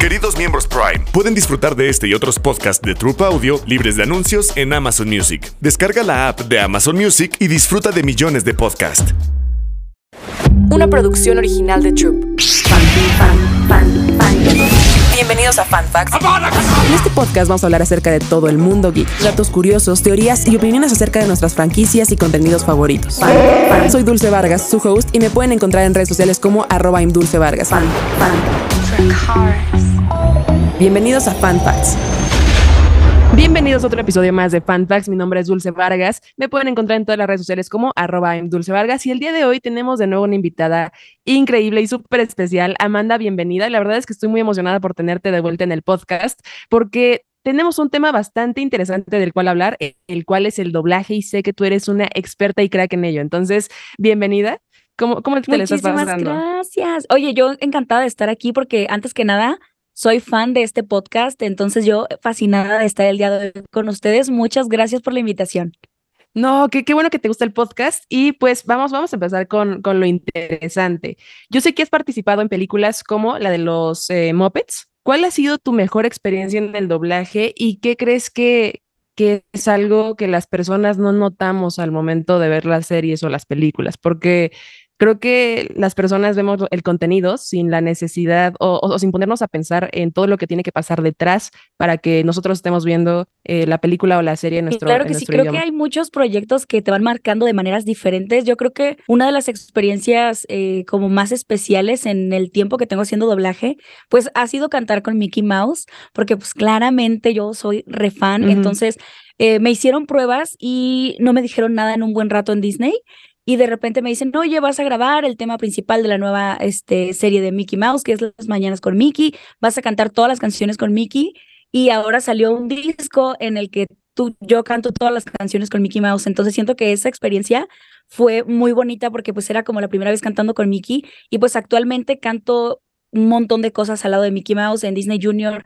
Queridos miembros Prime, pueden disfrutar de este y otros podcasts de Troop Audio libres de anuncios en Amazon Music. Descarga la app de Amazon Music y disfruta de millones de podcasts. Una producción original de Troop. Bienvenidos a Fan Facts. En este podcast vamos a hablar acerca de todo el mundo geek, datos curiosos, teorías y opiniones acerca de nuestras franquicias y contenidos favoritos. Soy Dulce Vargas, su host, y me pueden encontrar en redes sociales como arroba imdulcevargas. Bienvenidos a Fan Facts. Bienvenidos a otro episodio más de Fan Facts. Mi nombre es Dulce Vargas. Me pueden encontrar en todas las redes sociales como arroba Dulce Vargas. Y el día de hoy tenemos de nuevo una invitada increíble y súper especial. Amanda, bienvenida. Y la verdad es que estoy muy emocionada por tenerte de vuelta en el podcast porque tenemos un tema bastante interesante del cual hablar, el cual es el doblaje y sé que tú eres una experta y crack en ello. Entonces, bienvenida. ¿Cómo, cómo te estás pasando? gracias. Oye, yo encantada de estar aquí porque antes que nada soy fan de este podcast, entonces yo fascinada de estar el día de hoy con ustedes. Muchas gracias por la invitación. No, qué, qué bueno que te gusta el podcast y pues vamos, vamos a empezar con, con lo interesante. Yo sé que has participado en películas como la de los eh, Muppets. ¿Cuál ha sido tu mejor experiencia en el doblaje y qué crees que, que es algo que las personas no notamos al momento de ver las series o las películas? Porque creo que las personas vemos el contenido sin la necesidad o, sin ponernos a pensar en todo lo que tiene que pasar detrás para que nosotros estemos viendo eh, la película o la serie en nuestro Claro que sí, creo que hay muchos proyectos que te van marcando de maneras diferentes. Yo creo que una de las experiencias eh, como más especiales en el tiempo que tengo haciendo doblaje, pues ha sido cantar con Mickey Mouse, porque pues claramente yo soy refan, entonces... Eh, me hicieron pruebas y no me dijeron nada en un buen rato en Disney y de repente me dicen, oye, vas a grabar el tema principal de la nueva este, serie de Mickey Mouse, que es Las Mañanas con Mickey, vas a cantar todas las canciones con Mickey y ahora salió un disco en el que tú, yo canto todas las canciones con Mickey Mouse, entonces siento que esa experiencia fue muy bonita porque pues era como la primera vez cantando con Mickey y pues actualmente canto un montón de cosas al lado de Mickey Mouse en Disney Junior,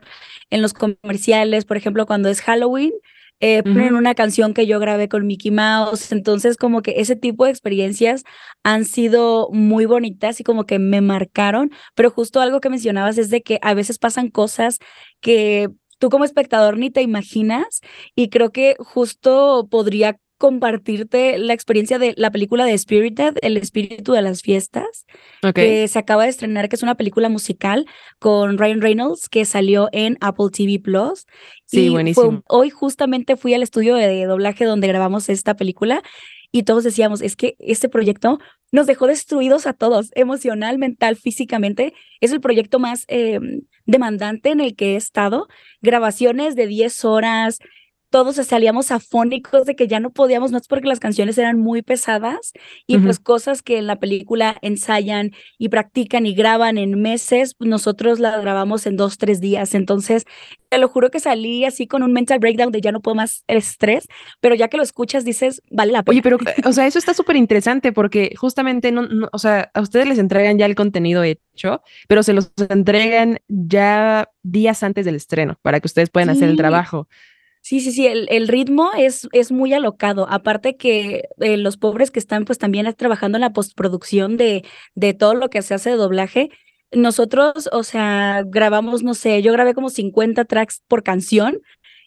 en los comerciales, por ejemplo, cuando es Halloween, eh, ponen una canción que yo grabé con Mickey Mouse. Entonces, como que ese tipo de experiencias han sido muy bonitas y como que me marcaron. Pero justo algo que mencionabas es de que a veces pasan cosas que tú como espectador ni te imaginas y creo que justo podría compartirte la experiencia de la película de Spirited, El espíritu de las fiestas, que se acaba de estrenar, que es una película musical con Ryan Reynolds que salió en Apple TV Plus. Sí, buenísimo. hoy justamente fui al estudio de doblaje donde grabamos esta película y todos decíamos, es que este proyecto nos dejó destruidos a todos, emocional, mental, físicamente. Es el proyecto más em, demandante en el que he estado. Grabaciones de 10 horas, todos salíamos afónicos de que ya no podíamos, no es porque las canciones eran muy pesadas y pues cosas que en la película ensayan y practican y graban en meses, nosotros las grabamos en dos, tres días. Entonces, te lo juro que salí así con un mental breakdown de ya no puedo más el estrés, pero ya que lo escuchas dices, vale la pena. Oye, pero, o sea, eso está súper interesante porque justamente, no, o sea, a ustedes les entregan ya el contenido hecho, pero se los entregan ya días antes del estreno para que ustedes puedan hacer el trabajo. Sí, sí, sí, el, el, ritmo es, es muy alocado. Aparte que eh, los pobres que están pues también trabajando en la postproducción de, de todo lo que se hace de doblaje, nosotros, o sea, grabamos, no sé, yo grabé como 50 tracks por canción.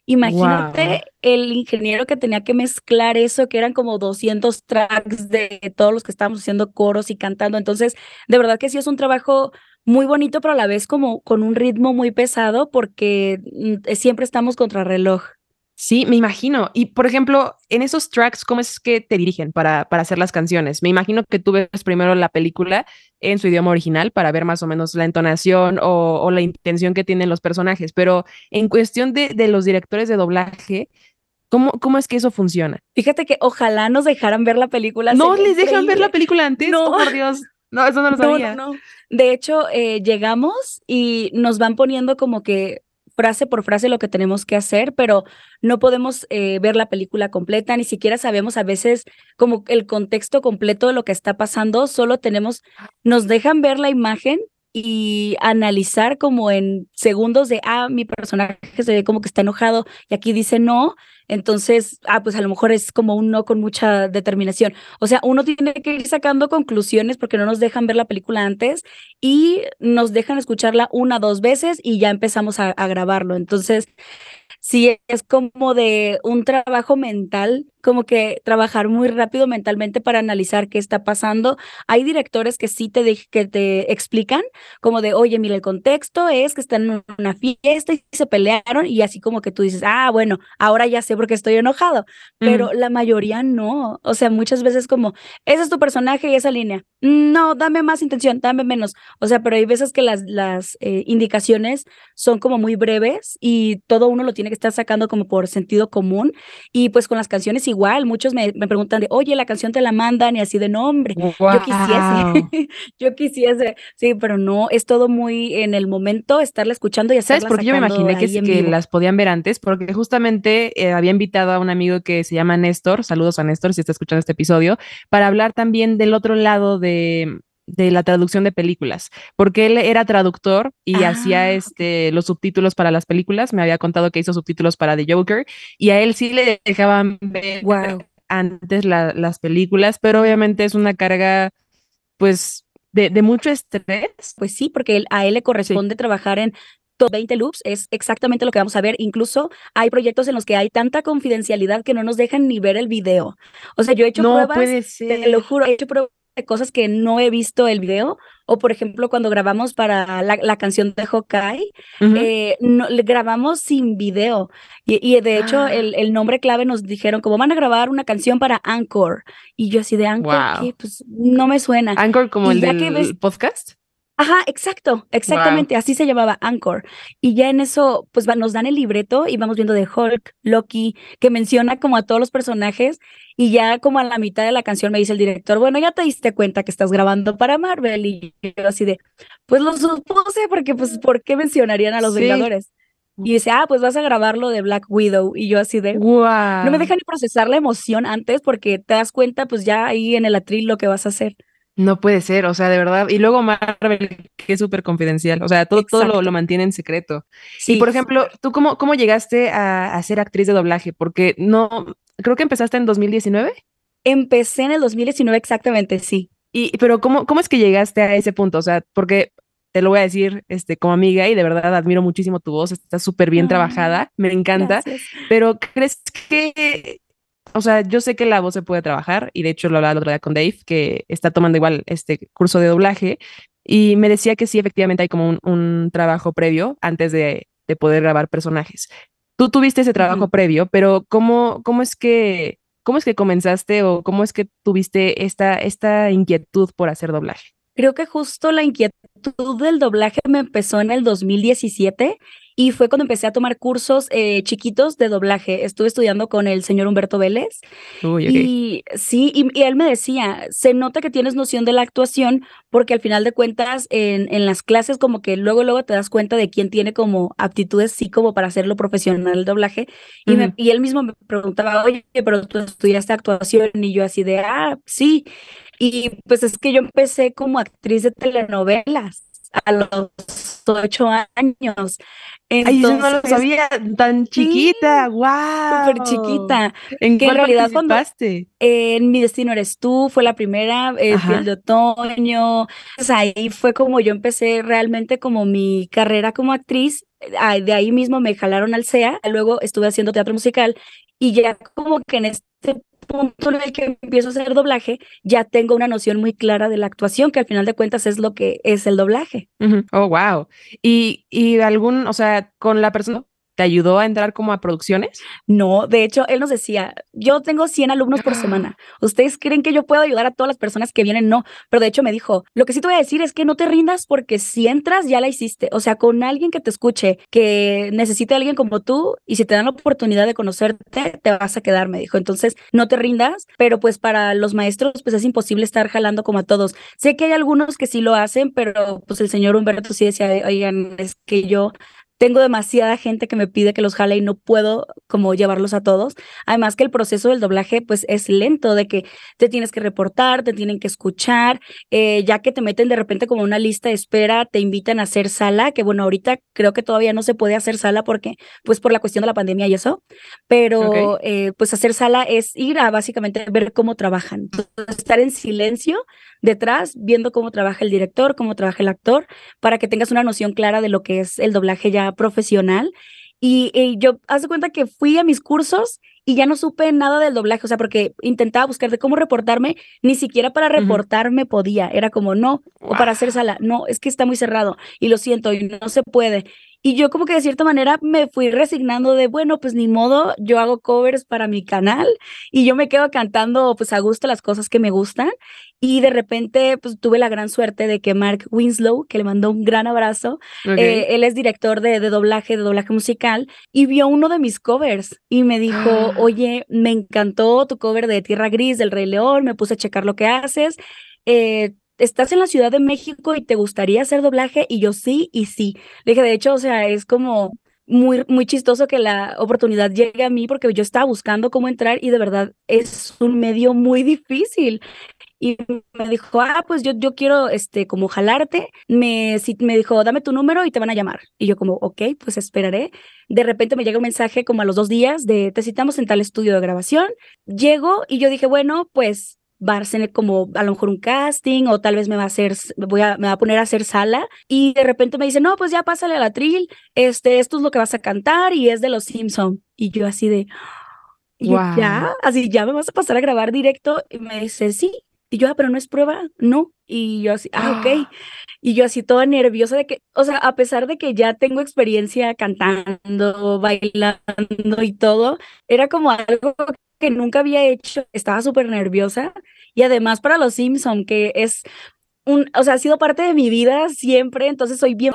Imagínate el ingeniero que tenía que mezclar eso, que eran como 200 tracks de todos los que estábamos haciendo coros y cantando. Entonces, de verdad que sí es un trabajo muy bonito, pero a la vez como con un ritmo muy pesado porque mm, siempre estamos contra reloj. Sí, me imagino. Y por ejemplo, en esos tracks, ¿cómo es que te dirigen para, para hacer las canciones? Me imagino que tú ves primero la película en su idioma original para ver más o menos la entonación o, la intención que tienen los personajes, pero en cuestión de, de los directores de doblaje, ¿Cómo, ¿Cómo es que eso funciona? Fíjate que ojalá nos dejaran ver la película. No, les dejan ver la película antes. No, oh, por Dios. No, eso no lo sabía. No, no, De hecho, eh, llegamos y nos van poniendo como que frase por frase lo que tenemos que hacer, pero no podemos eh, ver la película completa, ni siquiera sabemos a veces como el contexto completo de lo que está pasando, solo tenemos, nos dejan ver la imagen y analizar como en segundos de, ah, mi personaje se ve como que está enojado y aquí dice no, entonces, ah, pues a lo mejor es como un no con mucha determinación. O sea, uno tiene que ir sacando conclusiones porque no nos dejan ver la película antes y nos dejan escucharla una, dos veces y ya empezamos a, a grabarlo. Entonces, sí es como de un trabajo mental como que trabajar muy rápido mentalmente para analizar qué está pasando. Hay directores que sí te, que te explican como de, oye, mira, el contexto es que están en una fiesta y se pelearon y así como que tú dices, ah, bueno, ahora ya sé por qué estoy enojado, pero la mayoría no. O sea, muchas veces como, ese es tu personaje y esa línea. No, dame más intención, dame menos. O sea, pero hay veces que las, las eh, indicaciones son como muy breves y todo uno lo tiene que estar sacando como por sentido común y pues con las canciones igual, muchos me, preguntan de, oye, la canción te la mandan y así de nombre. Yo quisiese, yo quisiese, sí, pero no, es todo muy en el momento estarla escuchando y ¿Sabes? Porque yo me imaginé que, que las podían ver antes, porque justamente eh, había invitado a un amigo que se llama Néstor, saludos a Néstor si está escuchando este episodio, para hablar también del otro lado de, de la traducción de películas, porque él era traductor y hacía ah, este los subtítulos para las películas, me había contado que hizo subtítulos para The Joker y a él sí le dejaban ver antes las películas, pero obviamente es una carga pues de, mucho estrés. Pues sí, porque a él le corresponde trabajar en 20 loops es exactamente lo que vamos a ver. Incluso hay proyectos en los que hay tanta confidencialidad que no nos dejan ni ver el video. O sea, yo he hecho no pruebas, te lo juro, he hecho pruebas cosas que no he visto el video, o por ejemplo cuando grabamos para la, canción de Hawkeye, eh, no, grabamos sin video, y, de hecho ah. el, nombre clave nos dijeron como van a grabar una canción para Anchor, y yo así de Anchor, pues no me suena. Anchor como el del podcast. Ajá, exacto, exactamente, así se llamaba Anchor. Y ya en eso, pues nos dan el libreto y vamos viendo de Hulk, Loki, que menciona como a todos los personajes y ya como a la mitad de la canción me dice el director, bueno, ya te diste cuenta que estás grabando para Marvel y yo así de, pues lo supuse porque pues, ¿por qué mencionarían a los Vengadores? Y dice, ah, pues vas a grabarlo de Black Widow. Y yo así de, wow. no me dejan ni procesar la emoción antes porque te das cuenta, pues ya ahí en el atril lo que vas a hacer. No puede ser, o sea, de verdad. Y luego Marvel, que es súper confidencial, o sea, todo, todo lo, lo, mantiene en secreto. Sí, y por ejemplo, ¿tú cómo, cómo llegaste a, ser actriz de doblaje? Porque no, creo que empezaste en 2019. Empecé en el 2019 exactamente, sí. Y, pero ¿cómo, cómo es que llegaste a ese punto? O sea, porque te lo voy a decir este, como amiga y de verdad admiro muchísimo tu voz, está súper bien trabajada, me encanta, pero ¿crees que o sea, yo sé que la voz se puede trabajar y de hecho lo hablaba el otro día con Dave, que está tomando igual este curso de doblaje y me decía que sí, efectivamente hay como un, trabajo previo antes de, poder grabar personajes. Tú tuviste ese trabajo previo, pero ¿cómo, cómo es que cómo es que comenzaste o cómo es que tuviste esta, esta inquietud por hacer doblaje? Creo que justo la inquietud del doblaje me empezó en el 2017 y fue cuando empecé a tomar cursos eh, chiquitos de doblaje. Estuve estudiando con el señor Humberto Vélez. Y sí, y, él me decía, se nota que tienes noción de la actuación porque al final de cuentas en, en las clases como que luego, luego te das cuenta de quién tiene como aptitudes, sí, como para hacerlo profesional el doblaje. Y, y él mismo me preguntaba, oye, pero tú estudiaste actuación y yo así de, ah, sí. Y pues es que yo empecé como actriz de telenovelas a los ocho años. Ay, yo no lo sabía, tan chiquita, wow. Súper chiquita. ¿En qué realidad cuando En Mi Destino Eres Tú, fue la primera, el eh, de Otoño. Pues ahí fue como yo empecé realmente como mi carrera como actriz. De ahí mismo me jalaron al CEA, luego estuve haciendo teatro musical y ya como que en este punto en el que empiezo a hacer doblaje, ya tengo una noción muy clara de la actuación, que al final de cuentas es lo que es el doblaje. Oh, wow. Y, y algún, o sea, con la persona, ¿Te ayudó a entrar como a producciones? No, de hecho, él nos decía, yo tengo 100 alumnos por semana. ¿Ustedes creen que yo puedo ayudar a todas las personas que vienen? No, pero de hecho me dijo, lo que sí te voy a decir es que no te rindas porque si entras ya la hiciste. O sea, con alguien que te escuche, que necesite a alguien como tú y si te dan la oportunidad de conocerte, te vas a quedar, me dijo. Entonces, no te rindas, pero pues para los maestros, pues es imposible estar jalando como a todos. Sé que hay algunos que sí lo hacen, pero pues el señor Humberto sí decía, oigan, es que yo tengo demasiada gente que me pide que los jale y no puedo como llevarlos a todos. Además que el proceso del doblaje pues es lento, de que te tienes que reportar, te tienen que escuchar, eh, ya que te meten de repente como una lista de espera, te invitan a hacer sala, que bueno, ahorita creo que todavía no se puede hacer sala porque pues por la cuestión de la pandemia y eso, pero eh, pues hacer sala es ir a básicamente ver cómo trabajan, estar en silencio detrás, viendo cómo trabaja el director, cómo trabaja el actor, para que tengas una noción clara de lo que es el doblaje ya profesional. Y, yo, hace cuenta que fui a mis cursos y ya no supe nada del doblaje, o sea, porque intentaba buscar de cómo reportarme, ni siquiera para reportarme podía, era como no, o para hacer sala, no, es que está muy cerrado y lo siento, y no se puede. Y yo como que de cierta manera me fui resignando de, bueno, pues ni modo, yo hago covers para mi canal y yo me quedo cantando pues a gusto las cosas que me gustan. Y de repente pues tuve la gran suerte de que Mark Winslow, que le mandó un gran abrazo, eh, él es director de, de, doblaje, de doblaje musical, y vio uno de mis covers y me dijo, oye, me encantó tu cover de Tierra Gris del Rey León, me puse a checar lo que haces. Eh, ¿estás en la Ciudad de México y te gustaría hacer doblaje? Y yo sí, y sí. Le dije, de hecho, o sea, es como muy, muy chistoso que la oportunidad llegue a mí porque yo estaba buscando cómo entrar y de verdad es un medio muy difícil. Y me dijo, ah, pues yo, yo quiero, este, como jalarte. Me, si, me dijo, dame tu número y te van a llamar. Y yo como, ok, pues esperaré. De repente me llega un mensaje como a los dos días de, te citamos en tal estudio de grabación. Llego y yo dije, bueno, pues va a como a lo mejor un casting o tal vez me va a hacer, voy a, me va a poner a hacer sala y de repente me dice, no, pues ya pásale a la tril, este, esto es lo que vas a cantar y es de los Simpson. Y yo así de, ya, así ya me vas a pasar a grabar directo y me dice, sí. Y yo, ah, pero no es prueba, no. Y yo así, ah, ok. Y yo así toda nerviosa de que, o sea, a pesar de que ya tengo experiencia cantando, bailando y todo, era como algo que nunca había hecho, estaba súper nerviosa y además para los Simpson, que es un, o sea, ha sido parte de mi vida siempre, entonces soy bien,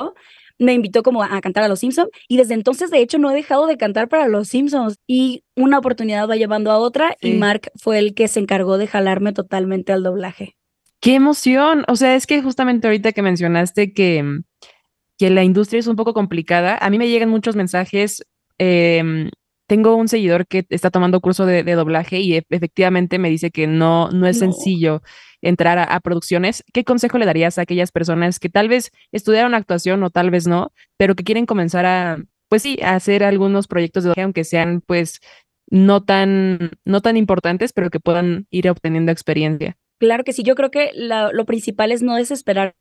me invitó como a, cantar a los Simpsons y desde entonces de hecho no he dejado de cantar para los Simpsons y una oportunidad va llevando a otra y Mark fue el que se encargó de jalarme totalmente al doblaje. ¡Qué emoción! O sea, es que justamente ahorita que mencionaste que, que la industria es un poco complicada, a mí me llegan muchos mensajes eh, tengo un seguidor que está tomando curso de, doblaje y efectivamente me dice que no, no es sencillo entrar a, producciones. ¿Qué consejo le darías a aquellas personas que tal vez estudiaron actuación o tal vez no, pero que quieren comenzar a, pues sí, a hacer algunos proyectos de doblaje, aunque sean pues no tan, no tan importantes, pero que puedan ir obteniendo experiencia? Claro que sí, yo creo que lo principal es no desesperarse,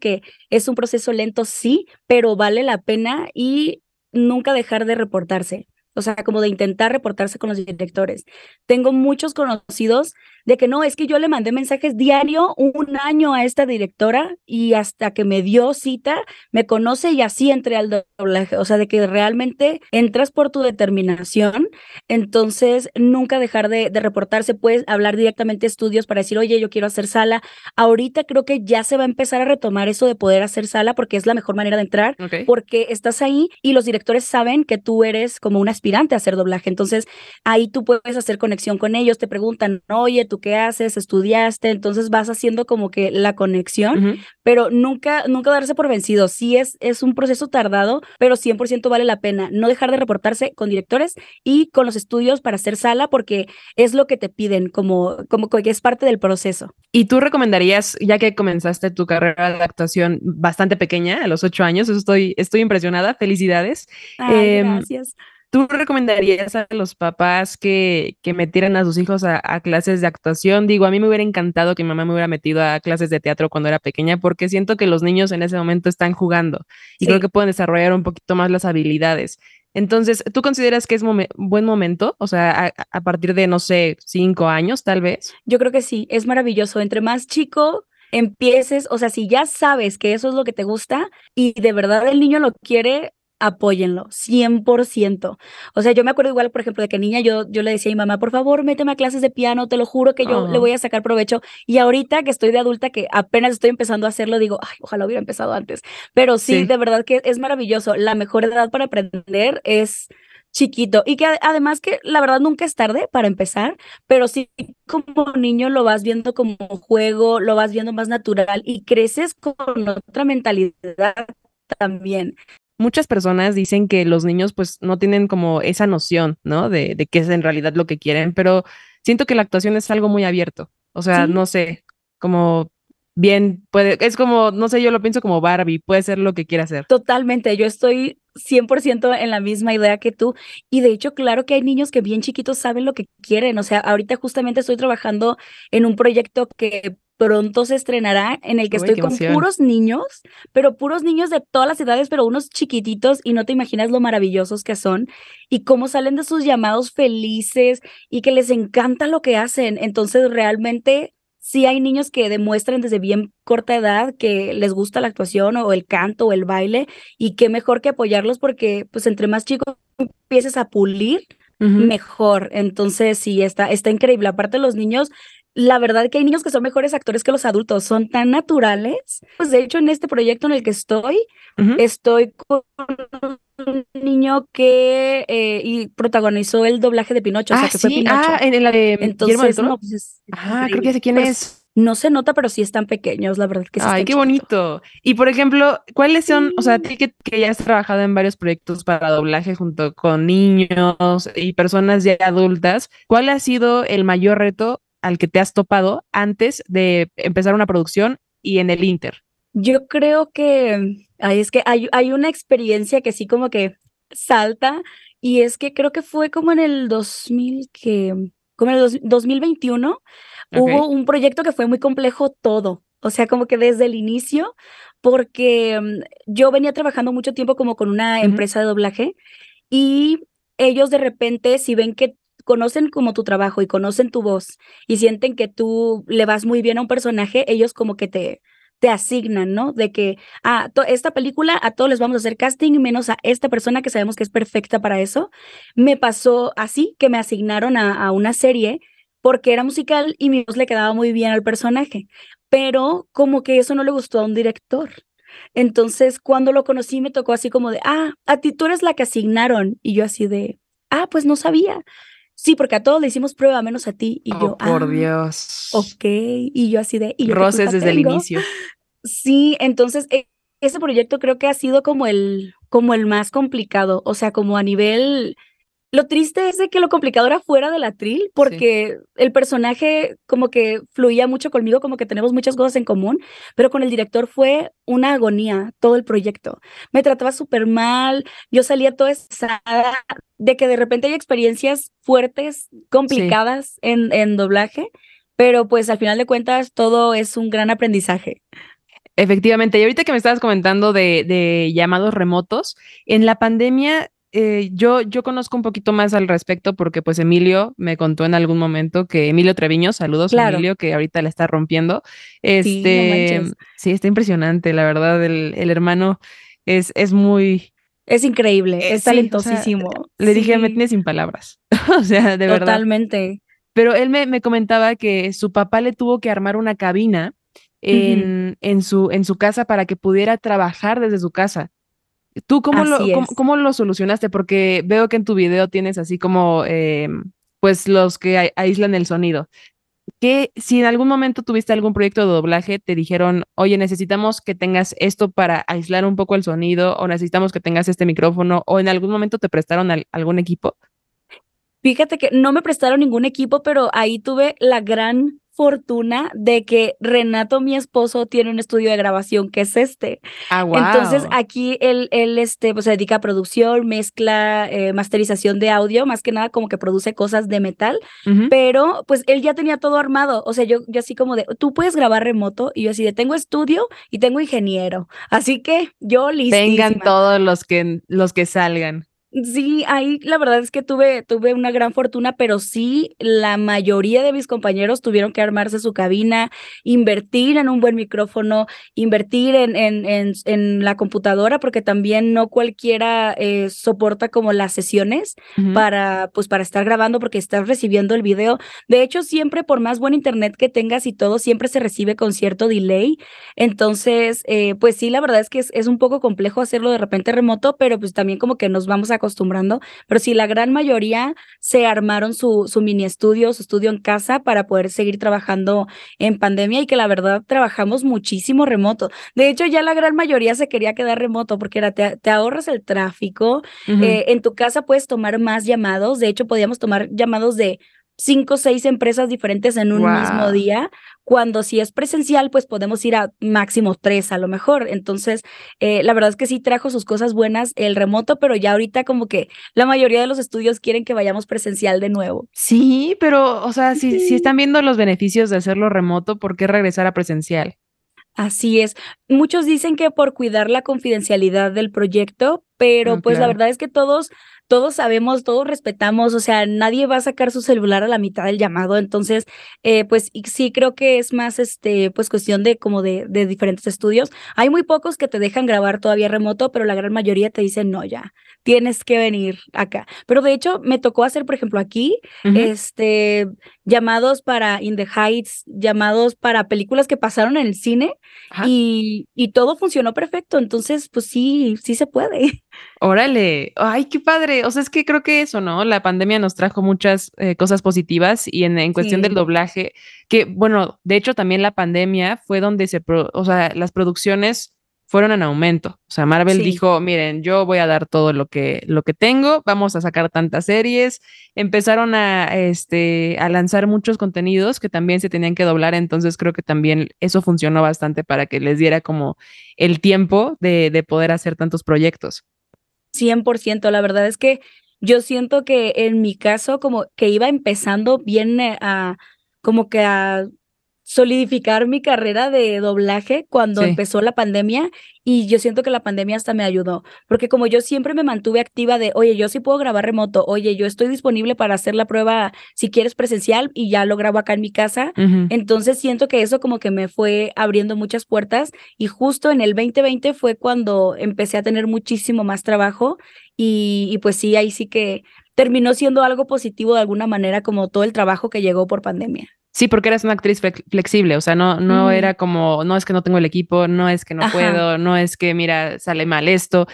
que es un proceso lento, sí, pero vale la pena y nunca dejar de reportarse o sea, como de intentar reportarse con los directores. Tengo muchos conocidos de que no, es que yo le mandé mensajes diario un año a esta directora y hasta que me dio cita, me conoce y así entré al doblaje. O sea, de que realmente entras por tu determinación, entonces nunca dejar de, reportarse, puedes hablar directamente a estudios para decir, oye, yo quiero hacer sala. Ahorita creo que ya se va a empezar a retomar eso de poder hacer sala porque es la mejor manera de entrar, porque estás ahí y los directores saben que tú eres como un aspirante a hacer doblaje. Entonces ahí tú puedes hacer conexión con ellos, te preguntan, oye, tú qué haces, estudiaste, entonces vas haciendo como que la conexión, pero nunca, nunca darse por vencido. Sí es, es un proceso tardado, pero 100% vale la pena no dejar de reportarse con directores y con los estudios para hacer sala porque es lo que te piden como, como que es parte del proceso. ¿Y tú recomendarías, ya que comenzaste tu carrera de actuación bastante pequeña, a los ocho años, estoy, estoy impresionada, felicidades. Em, gracias. ¿Tú recomendarías a los papás que, que metieran a sus hijos a, clases de actuación? Digo, a mí me hubiera encantado que mi mamá me hubiera metido a clases de teatro cuando era pequeña porque siento que los niños en ese momento están jugando y creo que pueden desarrollar un poquito más las habilidades. Entonces, ¿tú consideras que es buen momento? O sea, a, partir de, no sé, cinco años tal vez. Yo creo que sí, es maravilloso. Entre más chico empieces, o sea, si ya sabes que eso es lo que te gusta y de verdad el niño lo quiere, apóyenlo, 100%. O sea, yo me acuerdo igual, por ejemplo, de que niña yo, yo le decía a mi mamá, por favor, méteme a clases de piano, te lo juro que yo le voy a sacar provecho. Y ahorita que estoy de adulta, que apenas estoy empezando a hacerlo, digo, ay, ojalá hubiera empezado antes. Pero sí, de verdad que es maravilloso. La mejor edad para aprender es chiquito y que además que la verdad nunca es tarde para empezar, pero sí como niño lo vas viendo como juego, lo vas viendo más natural y creces con otra mentalidad también. Muchas personas dicen que los niños pues no tienen como esa noción, ¿no? De, de qué es en realidad lo que quieren, pero siento que la actuación es algo muy abierto. O sea, Sí. no sé, como bien puede, es como, no sé, yo lo pienso como Barbie, puede ser lo que quiera hacer. Totalmente, yo estoy 100% en la misma idea que tú. Y de hecho, claro que hay niños que bien chiquitos saben lo que quieren. O sea, ahorita justamente estoy trabajando en un proyecto que pronto se estrenará en el que Uy, estoy con emoción. puros niños, pero puros niños de todas las edades, pero unos chiquititos y no te imaginas lo maravillosos que son y cómo salen de sus llamados felices y que les encanta lo que hacen. Entonces, realmente sí hay niños que demuestran desde bien corta edad que les gusta la actuación o el canto o el baile y qué mejor que apoyarlos porque pues entre más chicos empieces a pulir, mejor. Entonces sí, está, está increíble. Aparte los niños, la verdad que hay niños que son mejores actores que los adultos, son tan naturales. Pues de hecho en este proyecto en el que estoy, estoy con un niño que eh, y protagonizó el doblaje de Pinocho, o sea Ah, fue sí, Pinocho. ah, en, la de Entonces, no, pues es Ah, creo que sé quién Pues, es. No se nota, pero sí están pequeños, la verdad que sí Ay, qué bonito. Y por ejemplo, ¿cuáles son, o sea, ti que, que ya has trabajado en varios proyectos para doblaje junto con niños y personas ya adultas, ¿cuál ha sido el mayor reto al que te has topado antes de empezar una producción y en el Inter? Yo creo que ay, es que hay, hay una experiencia que sí como que salta y es que creo que fue como en el 2000 que como en el dos- 2021 hubo Ok. un proyecto que fue muy complejo todo, o sea, como que desde el inicio porque mm, yo venía trabajando mucho tiempo como con una empresa de doblaje y ellos de repente si ven que conocen como tu trabajo y conocen tu voz y sienten que tú le vas muy bien a un personaje, ellos como que te te asignan, ¿no? De que, ah, to- esta película a todos les vamos a hacer casting, menos a esta persona que sabemos que es perfecta para eso. Me pasó así, que me asignaron a, a una serie porque era musical y mi voz le quedaba muy bien al personaje, pero como que eso no le gustó a un director. Entonces, cuando lo conocí, me tocó así como de, ah, a ti tú eres la que asignaron. Y yo así de, ah, pues no sabía. Sí, porque a todos le hicimos prueba, menos a ti. Y Oh, yo, por ah, Dios. ok. Y yo así de, ¿y yo Roces desde el inicio. Sí, entonces e- ese proyecto creo que ha sido como el, como el más complicado, o sea, como a nivel... Lo triste es de que lo complicado era fuera del atril, porque el personaje como que fluía mucho conmigo, como que tenemos muchas cosas en común, pero con el director fue una agonía todo el proyecto. Me trataba súper mal, yo salía toda estresada de que de repente hay experiencias fuertes, complicadas en, en doblaje, pero pues al final de cuentas todo es un gran aprendizaje. Efectivamente, y ahorita que me estabas comentando de, de llamados remotos, en la pandemia eh, yo, yo conozco un poquito más al respecto porque pues Emilio me contó en algún momento que Emilio Treviño, saludos a. Emilio que ahorita la está rompiendo. Sí, no Este, sí, está impresionante, la verdad, el, el hermano es, es muy, Es increíble, Eh, es sí, o sea, talentosísimo. le dije, me tienes sin palabras, o sea, de verdad. Totalmente. Pero él me, me comentaba que su papá le tuvo que armar una cabina en, en, su, en su casa para que pudiera trabajar desde su casa. ¿Tú cómo lo, cómo, lo solucionaste? Porque veo que en tu video tienes así como, eh, pues, los que aíslan el sonido. Que si en algún momento tuviste algún proyecto de doblaje, te dijeron, oye, necesitamos que tengas esto para aislar un poco el sonido, o necesitamos que tengas este micrófono, o en algún momento te prestaron al- algún equipo. Fíjate que no me prestaron ningún equipo, pero ahí tuve la gran fortuna de que Renato, mi esposo, tiene un estudio de grabación que es este. Ah, Entonces aquí él, él este, pues, se dedica a producción, mezcla, eh, masterización de audio, más que nada como que produce cosas de metal, pero pues él ya tenía todo armado. O sea, yo, yo así como de, tú puedes grabar remoto y yo así de, tengo estudio y tengo ingeniero. Así que yo listísima. Vengan todos los que, los que salgan. Sí, ahí la verdad es que tuve, tuve una gran fortuna, pero sí, la mayoría de mis compañeros tuvieron que armarse su cabina, invertir en un buen micrófono, invertir en, en, en, en la computadora, porque también no cualquiera eh, soporta como las sesiones para, pues, para estar grabando porque estás recibiendo el video. De hecho, siempre por más buen internet que tengas y todo, siempre se recibe con cierto delay. Entonces, eh, pues sí, la verdad es que es, es un poco complejo hacerlo de repente remoto, pero pues también como que nos vamos acostumbrando, pero sí, la gran mayoría se armaron su, su mini estudio, su estudio en casa para poder seguir trabajando en pandemia y que la verdad trabajamos muchísimo remoto. De hecho, ya la gran mayoría se quería quedar remoto porque era, te, te ahorras el tráfico, eh, en tu casa puedes tomar más llamados, de hecho podíamos tomar llamados de cinco o seis empresas diferentes en un mismo día, cuando si es presencial, pues podemos ir a máximo tres a lo mejor. Entonces, eh, la verdad es que sí trajo sus cosas buenas el remoto, pero ya ahorita como que la mayoría de los estudios quieren que vayamos presencial de nuevo. Sí, pero, o sea, si, si están viendo los beneficios de hacerlo remoto, ¿por qué regresar a presencial? Así es. Muchos dicen que por cuidar la confidencialidad del proyecto, pero Mm, pues la verdad es que todos, todos sabemos, todos respetamos, o sea, nadie va a sacar su celular a la mitad del llamado, entonces, eh, pues sí creo que es más, este, pues cuestión de como de, de diferentes estudios. Hay muy pocos que te dejan grabar todavía remoto, pero la gran mayoría te dicen, no, ya, tienes que venir acá. Pero de hecho, me tocó hacer, por ejemplo, aquí, este, llamados para In the Heights, llamados para películas que pasaron en el cine Ajá. y, y todo funcionó perfecto. Entonces, pues sí, sí se puede. Órale, ay, qué padre. O sea, es que creo que eso, ¿no? La pandemia nos trajo muchas eh, cosas positivas y en, en cuestión del doblaje, que bueno, de hecho también la pandemia fue donde se, pro- o sea, las producciones fueron en aumento. O sea, Marvel Sí. dijo, miren, yo voy a dar todo lo que, lo que tengo, vamos a sacar tantas series. Empezaron a, este, a lanzar muchos contenidos que también se tenían que doblar, entonces creo que también eso funcionó bastante para que les diera como el tiempo de, de poder hacer tantos proyectos. 100%. La verdad es que yo siento que en mi caso, como que iba empezando bien eh, a, como que a solidificar mi carrera de doblaje cuando Sí. empezó la pandemia y yo siento que la pandemia hasta me ayudó, porque como yo siempre me mantuve activa de, oye, yo sí puedo grabar remoto, oye, yo estoy disponible para hacer la prueba si quieres presencial y ya lo grabo acá en mi casa, entonces siento que eso como que me fue abriendo muchas puertas y justo en el 2020 fue cuando empecé a tener muchísimo más trabajo y, y pues sí, ahí sí que terminó siendo algo positivo de alguna manera como todo el trabajo que llegó por pandemia. Sí, porque eras una actriz flex- flexible, o sea, no, no Mm. era como, no es que no tengo el equipo, no es que no Ajá. puedo, no es que, mira, sale mal esto.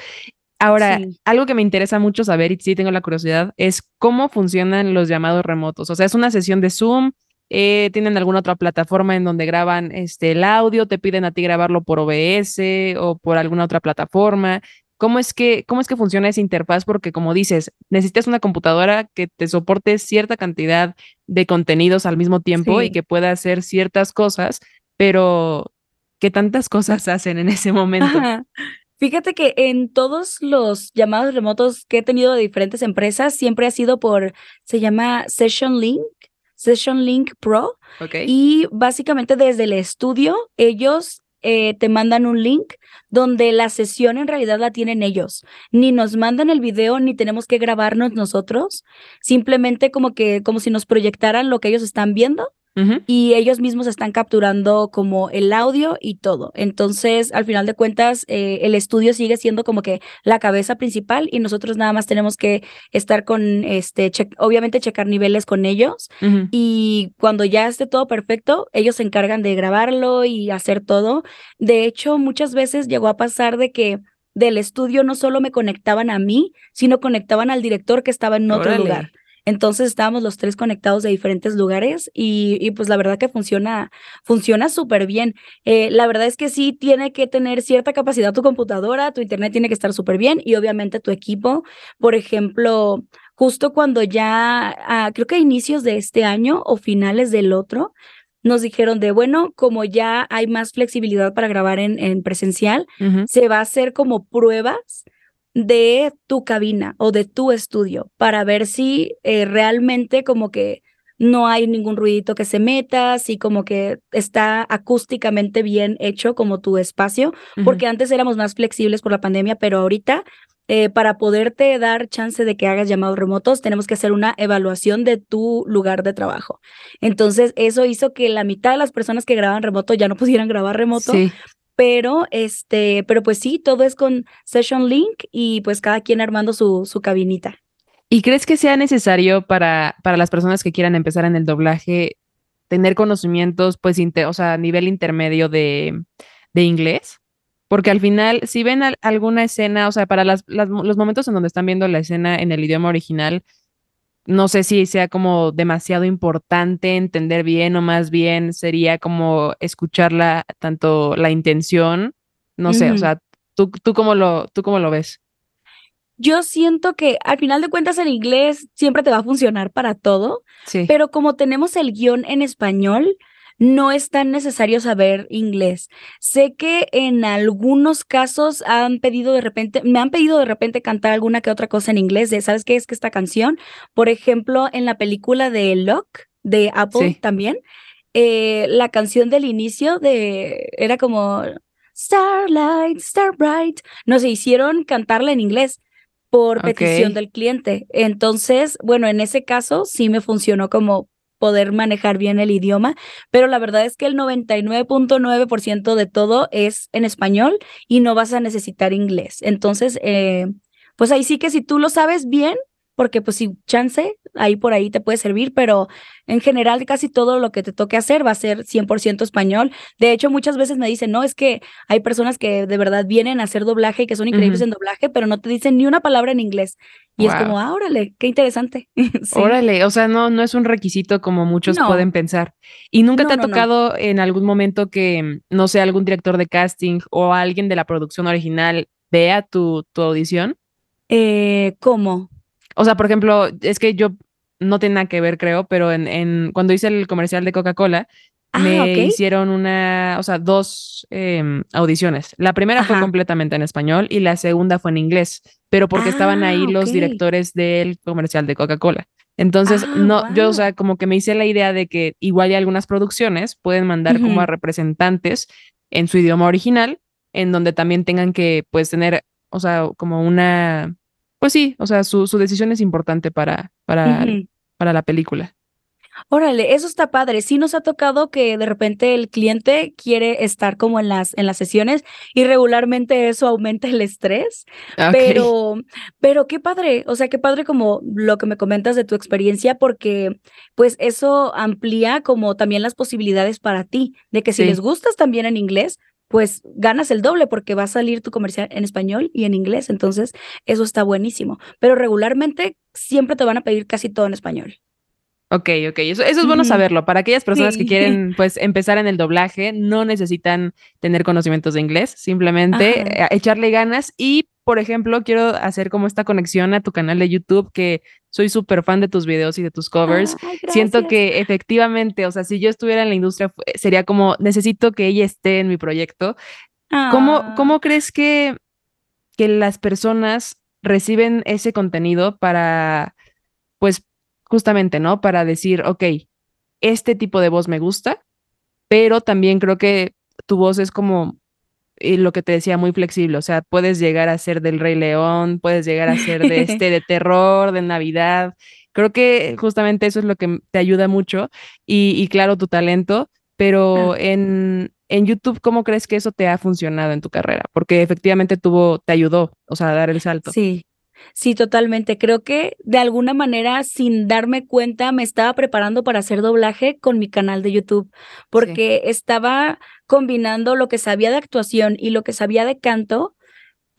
Ahora, Sí. algo que me interesa mucho saber, y sí tengo la curiosidad, es cómo funcionan los llamados remotos. O sea, es una sesión de Zoom, eh, tienen alguna otra plataforma en donde graban este, el audio, te piden a ti grabarlo por OBS o por alguna otra plataforma. ¿Cómo es que, cómo es que funciona esa interfaz? Porque como dices, necesitas una computadora que te soporte cierta cantidad de contenidos al mismo tiempo y que pueda hacer ciertas cosas, pero ¿qué tantas cosas hacen en ese momento? Ajá. Fíjate que en todos los llamados remotos que he tenido de diferentes empresas, siempre ha sido por, se llama Session Link, Session Link Pro, ¿Ok? y básicamente desde el estudio ellos eh, te mandan un link donde la sesión en realidad la tienen ellos. Ni nos mandan el video ni tenemos que grabarnos nosotros, simplemente como que como si nos proyectaran lo que ellos están viendo Y ellos mismos están capturando como el audio y todo. Entonces, al final de cuentas, eh, el estudio sigue siendo como que la cabeza principal y nosotros nada más tenemos que estar con, este, che- obviamente checar niveles con ellos y cuando ya esté todo perfecto, ellos se encargan de grabarlo y hacer todo. De hecho, muchas veces llegó a pasar de que del estudio no solo me conectaban a mí, sino conectaban al director que estaba en otro Órale. lugar. Entonces estábamos los tres conectados de diferentes lugares y, y pues la verdad que funciona, funciona súper bien. Eh, la verdad es que sí tiene que tener cierta capacidad tu computadora, tu internet tiene que estar súper bien y obviamente tu equipo. Por ejemplo, justo cuando ya, ah, creo que a inicios de este año o finales del otro, nos dijeron de, bueno, como ya hay más flexibilidad para grabar en, en presencial, se va a hacer como pruebas de tu cabina o de tu estudio para ver si eh, realmente como que no hay ningún ruidito que se meta, si como que está acústicamente bien hecho como tu espacio, porque antes éramos más flexibles por la pandemia, pero ahorita eh, para poderte dar chance de que hagas llamados remotos, tenemos que hacer una evaluación de tu lugar de trabajo. Entonces, eso hizo que la mitad de las personas que graban remoto ya no pudieran grabar remoto, Sí. Pero este, pero pues sí, todo es con Session Link y pues cada quien armando su, su cabinita. ¿Y crees que sea necesario para, para las personas que quieran empezar en el doblaje tener conocimientos, pues, inte- o sea, a nivel intermedio de, de inglés? Porque al final, si ven alguna escena, o sea, para las, los momentos en donde están viendo la escena en el idioma original, no sé si sea como demasiado importante entender bien o más bien sería como escucharla, tanto la intención, no sé, o sea, ¿tú, tú, cómo lo, ¿tú cómo lo ves? Yo siento que al final de cuentas el inglés siempre te va a funcionar para todo, sí. pero como tenemos el guion en español, no es tan necesario saber inglés. Sé que en algunos casos han pedido de repente, me han pedido de repente cantar alguna que otra cosa en inglés de, ¿sabes qué es que esta canción? Por ejemplo, en la película de Lock de Apple también, eh, la canción del inicio de, era como Starlight, Starbright, nos hicieron cantarla en inglés por petición del cliente. Entonces, bueno, en ese caso sí me funcionó como poder manejar bien el idioma, pero la verdad es que el 99.9% de todo es en español y no vas a necesitar inglés. Entonces, eh, pues ahí sí que si tú lo sabes bien, porque pues si chance, ahí por ahí te puede servir, pero en general casi todo lo que te toque hacer va a ser 100% español. De hecho, muchas veces me dicen, no, es que hay personas que de verdad vienen a hacer doblaje y que son increíbles en doblaje, pero no te dicen ni una palabra en inglés. Y es como, ah, órale, qué interesante. Órale, o sea, no, no es un requisito como muchos pueden pensar. ¿Y nunca te ha tocado en algún momento que, no sé, algún director de casting o alguien de la producción original vea tu, tu audición? Eh, ¿Cómo? O sea, por ejemplo, es que yo no tiene nada que ver, creo, pero en, en cuando hice el comercial de Coca-Cola, ah, me hicieron una, o sea, dos em, audiciones. La primera fue completamente en español y la segunda fue en inglés, pero porque estaban ahí ah, los directores del comercial de Coca-Cola. Entonces, ah, no, yo, o sea, como que me hice la idea de que igual hay algunas producciones pueden mandar como a representantes en su idioma original, en donde también tengan que, pues, tener, o sea, como una pues sí, o sea, su, su decisión es importante para, para, para la película. Órale, eso está padre. Sí nos ha tocado que de repente el cliente quiere estar como en las, en las sesiones y regularmente eso aumenta el estrés. Pero, pero qué padre, o sea, qué padre como lo que me comentas de tu experiencia, porque pues eso amplía como también las posibilidades para ti, de que si les gustas también en inglés, pues ganas el doble porque va a salir tu comercial en español y en inglés. Entonces, eso está buenísimo. Pero regularmente siempre te van a pedir casi todo en español. Ok, ok, eso, eso es bueno saberlo. Para aquellas personas que quieren pues empezar en el doblaje, no necesitan tener conocimientos de inglés, simplemente eh, echarle ganas y, por ejemplo, quiero hacer como esta conexión a tu canal de YouTube, que soy súper fan de tus videos y de tus covers. Siento que efectivamente, o sea, si yo estuviera en la industria, sería como, necesito que ella esté en mi proyecto. ¿Cómo, ah. ¿Cómo crees que, que las personas reciben ese contenido para, pues, justamente, ¿no? Para decir, ok, este tipo de voz me gusta, pero también creo que tu voz es como y lo que te decía, muy flexible. O sea, puedes llegar a ser del Rey León, puedes llegar a ser de este, de terror, de Navidad. Creo que justamente eso es lo que te ayuda mucho y, y claro, tu talento, pero en, en YouTube, ¿cómo crees que eso te ha funcionado en tu carrera? Porque efectivamente tuvo, te ayudó, o sea, a dar el salto. Sí, Sí, totalmente. Creo que de alguna manera, sin darme cuenta, me estaba preparando para hacer doblaje con mi canal de YouTube, porque estaba combinando lo que sabía de actuación y lo que sabía de canto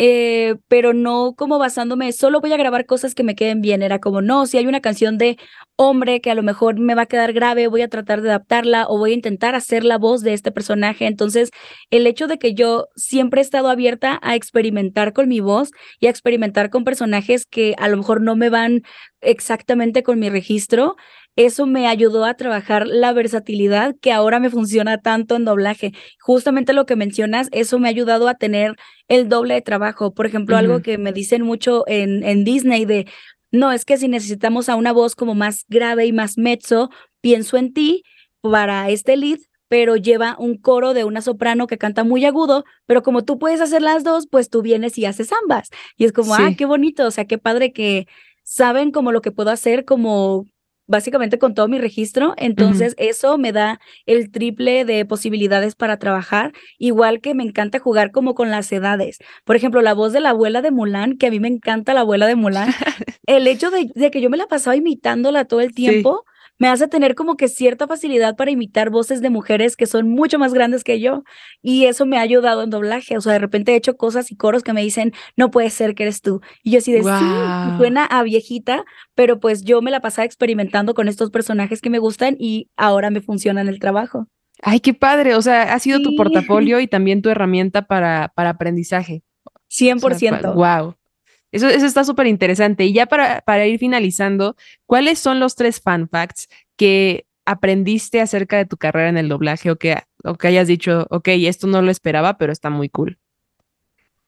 eh, pero no como basándome, solo voy a grabar cosas que me queden bien. Era como, no, si hay una canción de hombre que a lo mejor me va a quedar grave, voy a tratar de adaptarla o voy a intentar hacer la voz de este personaje. Entonces, el hecho de que yo siempre he estado abierta a experimentar con mi voz y a experimentar con personajes que a lo mejor no me van exactamente con mi registro, eso me ayudó a trabajar la versatilidad que ahora me funciona tanto en doblaje. Justamente lo que mencionas, eso me ha ayudado a tener el doble de trabajo. Por ejemplo, algo que me dicen mucho en, en Disney de, no, es que si necesitamos a una voz como más grave y más mezzo, pienso en ti para este lead, pero lleva un coro de una soprano que canta muy agudo, pero como tú puedes hacer las dos, pues tú vienes y haces ambas. Y es como, ah, qué bonito, o sea, qué padre que saben como lo que puedo hacer como básicamente con todo mi registro, entonces eso me da el triple de posibilidades para trabajar, igual que me encanta jugar como con las edades. Por ejemplo, la voz de la abuela de Mulan, que a mí me encanta la abuela de Mulan, el hecho de, que yo me la pasaba imitándola todo el tiempo. Me hace tener como que cierta facilidad para imitar voces de mujeres que son mucho más grandes que yo y eso me ha ayudado en doblaje, o sea, de repente he hecho cosas y coros que me dicen, no puede ser que eres tú. Y yo así de, sí, suena a viejita, pero pues yo me la pasaba experimentando con estos personajes que me gustan y ahora me funciona en el trabajo. Ay, qué padre, o sea, ha sido tu portafolio y también tu herramienta para, para aprendizaje. 100%. wow. Eso, eso está súper interesante. Y ya para, para ir finalizando, ¿cuáles son los tres fan facts que aprendiste acerca de tu carrera en el doblaje o que, o que hayas dicho, ok, esto no lo esperaba, pero está muy cool?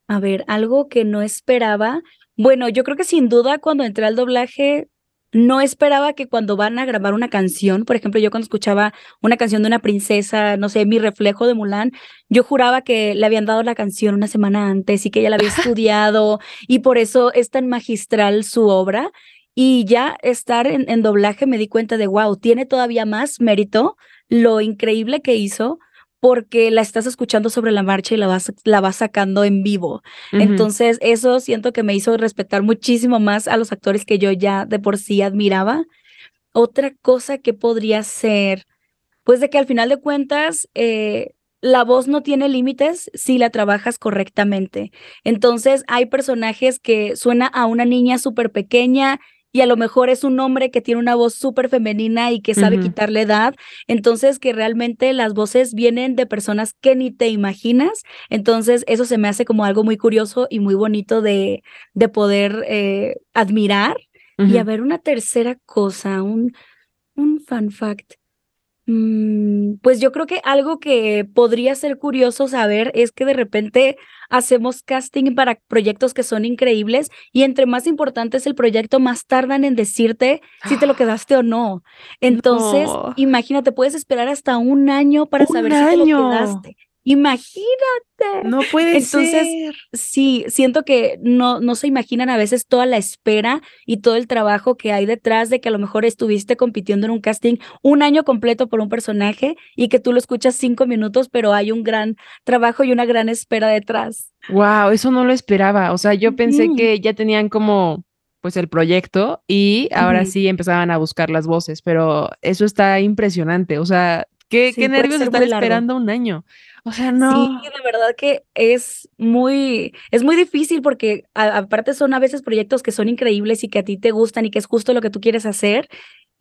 A ver, algo que no esperaba. Bueno, yo creo que sin duda cuando entré al doblaje no esperaba que cuando van a grabar una canción, por ejemplo, yo cuando escuchaba una canción de una princesa, no sé, mi reflejo de Mulan, yo juraba que le habían dado la canción una semana antes y que ella la había estudiado y por eso es tan magistral su obra. Y ya estar en, en doblaje me di cuenta de, wow, tiene todavía más mérito lo increíble que hizo porque la estás escuchando sobre la marcha y la vas, la vas sacando en vivo. Entonces, eso siento que me hizo respetar muchísimo más a los actores que yo ya de por sí admiraba. Otra cosa que podría ser, pues de que al final de cuentas, eh, la voz no tiene límites si la trabajas correctamente. Entonces, hay personajes que suena a una niña súper pequeña y a lo mejor es un hombre que tiene una voz súper femenina y que sabe quitarle edad. Entonces, que realmente las voces vienen de personas que ni te imaginas. Entonces, eso se me hace como algo muy curioso y muy bonito de, de poder eh, admirar. Y a ver, una tercera cosa, un, un fun fact. Mm, pues yo creo que algo que podría ser curioso saber es que de repente hacemos casting para proyectos que son increíbles y entre más importante es el proyecto, más tardan en decirte si te lo quedaste o no. Entonces, imagínate, puedes esperar hasta un año para saber si te lo quedaste. Imagínate. No puede Entonces, ser. sí, siento que no, no se imaginan a veces toda la espera y todo el trabajo que hay detrás de que a lo mejor estuviste compitiendo en un casting un año completo por un personaje y que tú lo escuchas cinco minutos, pero hay un gran trabajo y una gran espera detrás. Wow, eso no lo esperaba. O sea, yo pensé que ya tenían como pues el proyecto y ahora sí empezaban a buscar las voces, pero eso está impresionante. O sea, qué, qué nervios estar esperando un año. O sea, no. Sí, de verdad que es muy, es muy difícil porque aparte son a veces proyectos que son increíbles y que a ti te gustan y que es justo lo que tú quieres hacer.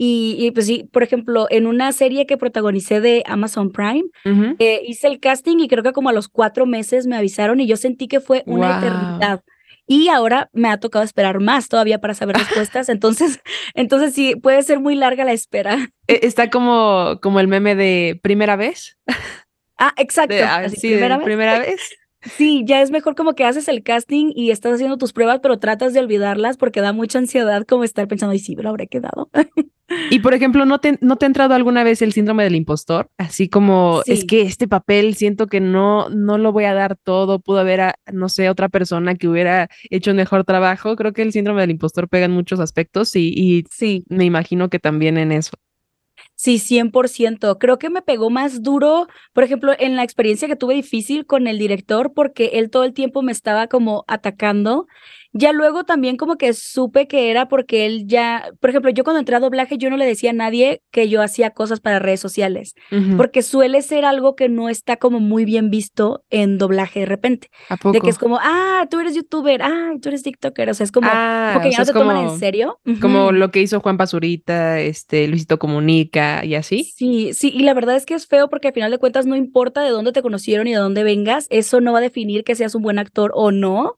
Y, pues sí, por ejemplo, en una serie que protagonicé de Amazon Prime, eh, hice el casting y creo que como a los cuatro meses me avisaron y yo sentí que fue una eternidad. Y ahora me ha tocado esperar más todavía para saber respuestas. Entonces, entonces sí, puede ser muy larga la espera. E, está como, como el meme de primera vez. Ah, exacto. Ah, sí, primera, vez. primera vez. Sí, ya es mejor como que haces el casting y estás haciendo tus pruebas, pero tratas de olvidarlas porque da mucha ansiedad como estar pensando, y sí, me lo habré quedado. Y por ejemplo, ¿no te, ¿no te ha entrado alguna vez el síndrome del impostor? Así como, es que este papel siento que no, no lo voy a dar todo, pudo haber, a, no sé, otra persona que hubiera hecho un mejor trabajo. Creo que el síndrome del impostor pega en muchos aspectos y, y sí. me imagino que también en eso. Sí, 100%. Creo que me pegó más duro, por ejemplo, en la experiencia que tuve difícil con el director, porque él todo el tiempo me estaba como atacando ya luego también como que supe que era porque él ya, por ejemplo, yo cuando entré a doblaje, yo no le decía a nadie que yo hacía cosas para redes sociales, porque suele ser algo que no está como muy bien visto en doblaje de repente. De que es como, ah, tú eres youtuber, ah, tú eres tiktoker, o sea, es como, ah, porque ya no te toman en serio. Como lo que hizo Juan Pazurita, este, Luisito Comunica y así. Sí, sí, y la verdad es que es feo porque al final de cuentas no importa de dónde te conocieron y de dónde vengas, eso no va a definir que seas un buen actor o no,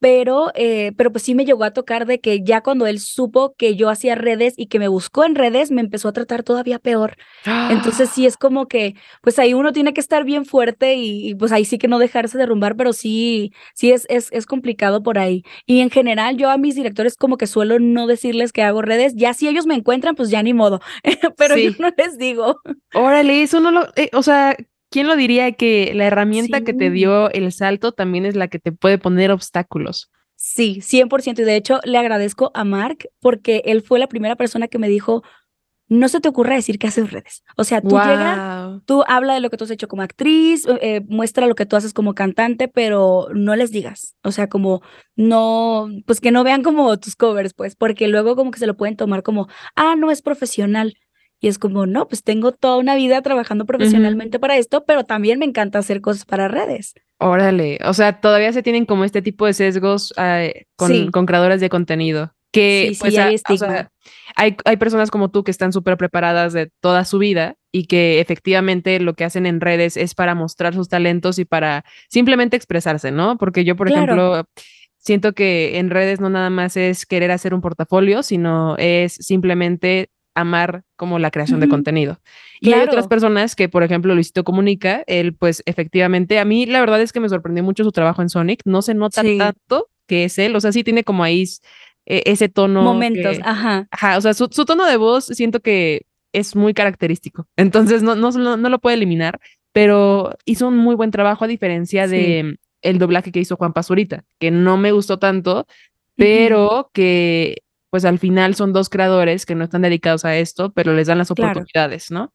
pero, eh, pero pues sí me llegó a tocar de que ya cuando él supo que yo hacía redes y que me buscó en redes, me empezó a tratar todavía peor. Entonces sí es como que, pues ahí uno tiene que estar bien fuerte y, pues ahí sí que no dejarse derrumbar, pero sí, sí es, es, es complicado por ahí. Y en general yo a mis directores como que suelo no decirles que hago redes, ya si ellos me encuentran, pues ya ni modo, pero yo no les digo. Órale, eso no lo, eh, o sea, ¿quién lo diría que la herramienta que te dio el salto también es la que te puede poner obstáculos? Sí, 100%. Y de hecho, le agradezco a Mark porque él fue la primera persona que me dijo, no se te ocurra decir que haces redes. O sea, tú llega, tú habla de lo que tú has hecho como actriz, eh, eh, muestra lo que tú haces como cantante, pero no les digas. O sea, como no, pues que no vean como tus covers, pues, porque luego como que se lo pueden tomar como, ah, no es profesional. Y es como, no, pues tengo toda una vida trabajando profesionalmente para esto, pero también me encanta hacer cosas para redes. Órale, o sea, todavía se tienen como este tipo de sesgos eh, con, con creadores de contenido que Sí, sí, pues, hay a- o sea, hay, hay personas como tú que están súper preparadas de toda su vida y que efectivamente lo que hacen en redes es para mostrar sus talentos y para simplemente expresarse, ¿no? Porque yo, por Claro. ejemplo, siento que en redes no nada más es querer hacer un portafolio, sino es simplemente amar como la creación de contenido. Y hay otras personas que, por ejemplo, Luisito Comunica, él pues efectivamente, a mí la verdad es que me sorprendió mucho su trabajo en Sonic, no se nota Sí. tanto que es él, o sea, sí tiene como ahí eh, ese tono. Momentos, que- ajá. Ajá, o sea, su, su tono de voz siento que es muy característico, entonces no, no, no, no lo puede eliminar, pero hizo un muy buen trabajo a diferencia de el doblaje que hizo Juan Pazurita, que no me gustó tanto, pero que pues al final son dos creadores que no están dedicados a esto, pero les dan las Claro. oportunidades, ¿no?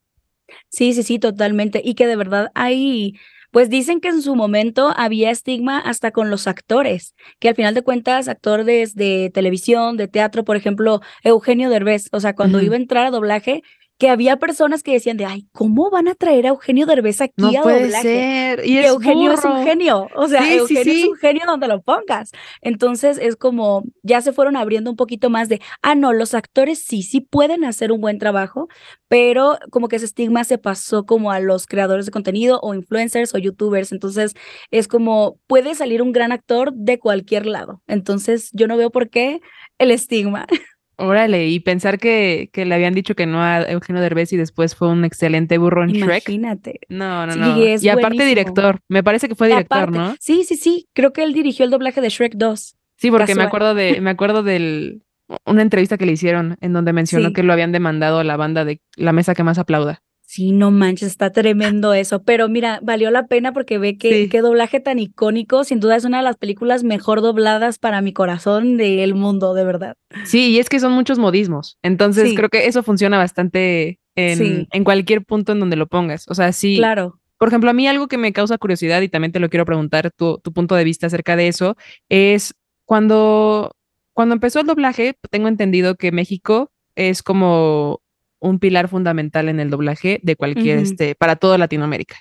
Sí, sí, sí, totalmente. Y que de verdad hay, pues dicen que en su momento había estigma hasta con los actores, que al final de cuentas, actores de televisión, de teatro, por ejemplo, Eugenio Derbez, o sea, cuando iba a entrar a doblaje, que había personas que decían de, ay, ¿cómo van a traer a Eugenio Derbez aquí No a puede doblaje? ser. Y Y es Eugenio es un genio, o sea, Sí, sí, Eugenio es un genio donde lo pongas. Entonces es como, ya se fueron abriendo un poquito más de, ah, no, los actores sí, sí pueden hacer un buen trabajo, pero como que ese estigma se pasó como a los creadores de contenido o influencers o youtubers. Entonces es como, puede salir un gran actor de cualquier lado. Entonces yo no veo por qué el estigma. Órale, y pensar que, que le habían dicho que no a Eugenio Derbez y después fue un excelente burro en Shrek. Imagínate. No, no, no. y aparte buenísimo. director, me parece que fue director, aparte- ¿no? Sí, sí, sí, creo que él dirigió el doblaje de Shrek 2. Sí, porque me acuerdo de, me acuerdo del una entrevista que le hicieron en donde mencionó Sí. que lo habían demandado a la banda de la mesa que más aplauda. Sí, no manches, está tremendo eso. Pero mira, valió la pena porque ve que Sí. qué doblaje tan icónico. Sin duda es una de las películas mejor dobladas para mi corazón del mundo, de verdad. Sí, y es que son muchos modismos. Entonces Sí. creo que eso funciona bastante en, Sí. en cualquier punto en donde lo pongas. O sea, sí. Claro. Por ejemplo, a mí algo que me causa curiosidad y también te lo quiero preguntar tu, tu punto de vista acerca de eso es cuando, cuando empezó el doblaje, tengo entendido que México es como un pilar fundamental en el doblaje de cualquier, este, para toda Latinoamérica.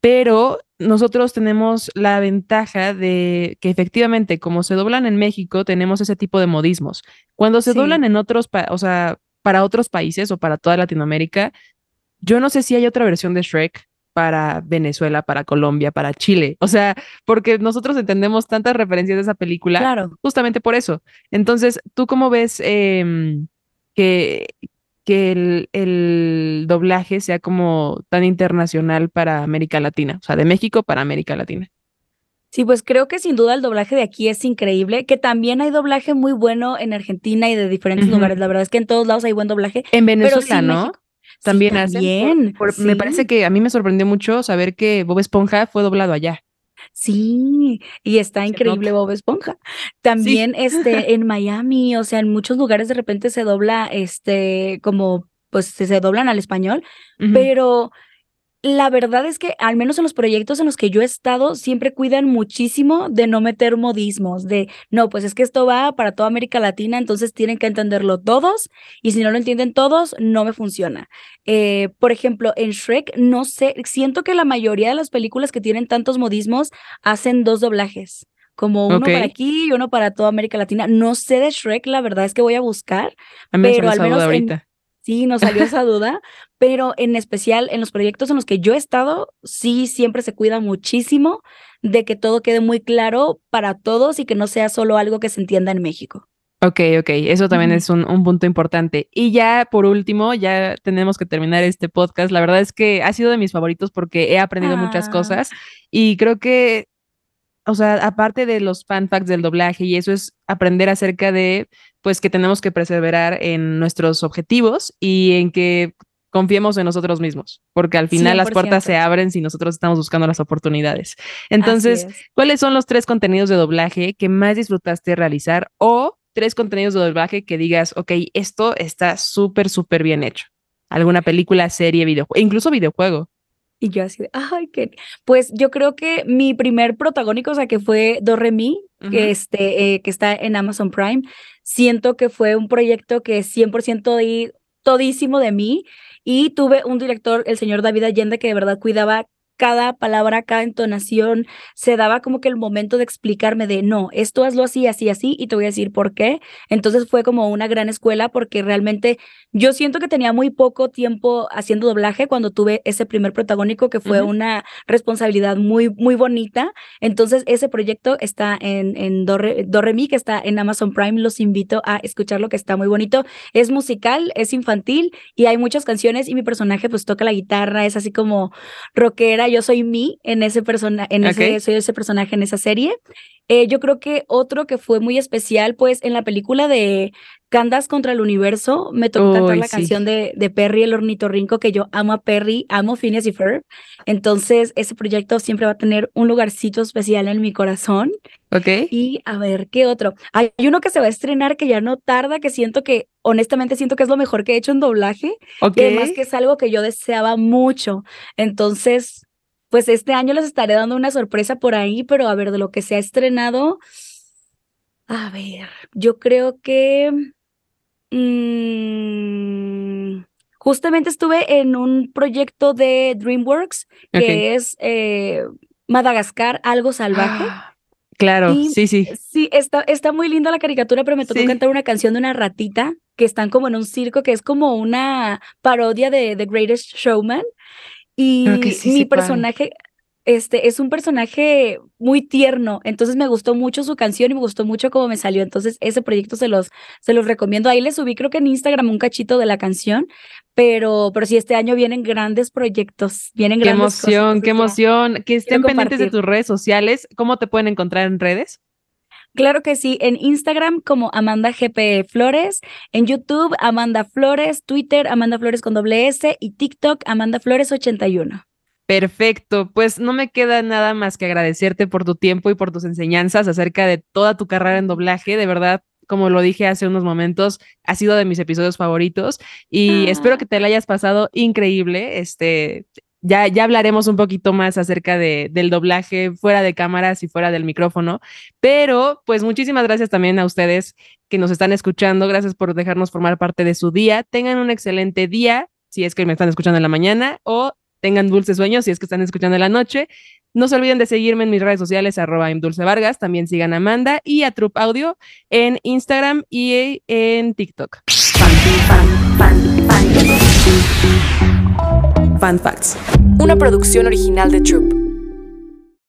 Pero nosotros tenemos la ventaja de que efectivamente, como se doblan en México, tenemos ese tipo de modismos. Cuando se Sí. doblan en otros, o sea, para otros países o para toda Latinoamérica, yo no sé si hay otra versión de Shrek para Venezuela, para Colombia, para Chile. O sea, porque nosotros entendemos tantas referencias de esa película Claro. justamente por eso. Entonces, ¿tú cómo ves em, que, que el, el doblaje sea como tan internacional para América Latina? O sea, de México para América Latina. Sí, pues creo que sin duda el doblaje de aquí es increíble, que también hay doblaje muy bueno en Argentina y de diferentes lugares. La verdad es que en todos lados hay buen doblaje. En Pero Venezuela, sí, ¿no? México. Sí, También hacen. también, por- por- Me parece que a mí me sorprendió mucho saber que Bob Esponja fue doblado allá. Sí, y está increíble. Bob Esponja. También este en Miami, o sea, en muchos lugares de repente se dobla este como pues se, doblan al español, pero la verdad es que al menos en los proyectos en los que yo he estado siempre cuidan muchísimo de no meter modismos, de no, pues es que esto va para toda América Latina, entonces tienen que entenderlo todos y si no lo entienden todos, no me funciona. Eh, por ejemplo, en Shrek, no sé, siento que la mayoría de las películas que tienen tantos modismos hacen dos doblajes. Como uno para aquí y uno para toda América Latina. No sé de Shrek, la verdad es que voy a buscar. A mí pero al menos en- ahorita. Sí, nos salió esa duda, pero en especial en los proyectos en los que yo he estado, sí, siempre se cuida muchísimo de que todo quede muy claro para todos y que no sea solo algo que se entienda en México. Ok, ok, eso también es un, un punto importante. Y ya por último, ya tenemos que terminar este podcast. La verdad es que ha sido de mis favoritos porque he aprendido muchas Ah. cosas y creo que, o sea, aparte de los fan facts del doblaje y eso es aprender acerca de, pues que tenemos que perseverar en nuestros objetivos y en que confiemos en nosotros mismos, porque al final las puertas se 100%. abren si nosotros estamos buscando las oportunidades. Entonces. ¿Cuáles son los tres contenidos de doblaje que más disfrutaste realizar o tres contenidos de doblaje que digas, ok, esto está súper, súper bien hecho? ¿Alguna película, serie, videojuego, incluso videojuego? Y yo así de, ay, qué. Pues yo creo que mi primer protagónico, o sea, que fue Do Este, eh, que está en Amazon Prime, siento que fue un proyecto que 100% di todísimo de mí y tuve un director, el señor David Allende, que de verdad cuidaba cada palabra, cada entonación, se daba como que el momento de explicarme de, no, esto hazlo así, así, así, y te voy a decir por qué. Entonces fue como una gran escuela porque realmente yo siento que tenía muy poco tiempo haciendo doblaje cuando tuve ese primer protagónico que fue una responsabilidad muy, muy bonita. Entonces ese proyecto está en, en Doremi, que está en Amazon Prime. Los invito a escucharlo, que está muy bonito. Es musical, es infantil y hay muchas canciones y mi personaje pues toca la guitarra, es así como rockera. Yo soy mí en ese personaje, en ese, soy ese personaje en esa serie. Eh, yo creo que otro que fue muy especial, pues en la película de Candas contra el Universo, me tocó cantar la canción de, de Perry el ornitorrinco, que yo amo a Perry, amo Phineas y Ferb. Entonces, ese proyecto siempre va a tener un lugarcito especial en mi corazón. Ok. Y a ver, ¿qué otro? Hay uno que se va a estrenar que ya no tarda, que siento que, honestamente, siento que es lo mejor que he hecho en doblaje. Ok. Y además que es algo que yo deseaba mucho. Entonces, pues este año les estaré dando una sorpresa por ahí, pero a ver, de lo que se ha estrenado, a ver, yo creo que mm, justamente estuve en un proyecto de DreamWorks que es eh, Madagascar, algo salvaje. Ah, claro, sí, sí. Sí, está, está muy linda la caricatura, pero me tocó cantar una canción de una ratita que están como en un circo, que es como una parodia de The Greatest Showman. Y mi personaje, este, es un personaje muy tierno, entonces me gustó mucho su canción y me gustó mucho cómo me salió, entonces ese proyecto se los, se los recomiendo. Ahí les subí creo que en Instagram un cachito de la canción, pero, pero sí, este año vienen grandes proyectos, vienen qué grandes emoción, qué emoción, que estén pendientes de tus redes sociales, ¿cómo te pueden encontrar en redes? Claro que sí, en Instagram como Amanda GP Flores, en YouTube Amanda Flores, Twitter Amanda Flores con doble S y TikTok Amanda Flores 81. Perfecto, pues no me queda nada más que agradecerte por tu tiempo y por tus enseñanzas acerca de toda tu carrera en doblaje, de verdad. Como lo dije hace unos momentos, ha sido de mis episodios favoritos y espero que te la hayas pasado increíble. Este, ya, ya hablaremos un poquito más acerca de, del doblaje fuera de cámaras y fuera del micrófono, pero pues muchísimas gracias también a ustedes que nos están escuchando, gracias por dejarnos formar parte de su día, tengan un excelente día, si es que me están escuchando en la mañana, o tengan dulces sueños si es que están escuchando en la noche. No se olviden de seguirme en mis redes sociales, arroba Vargas. También sigan a Amanda y a Troop Audio en Instagram y en TikTok. Facts. Una producción original de Troop.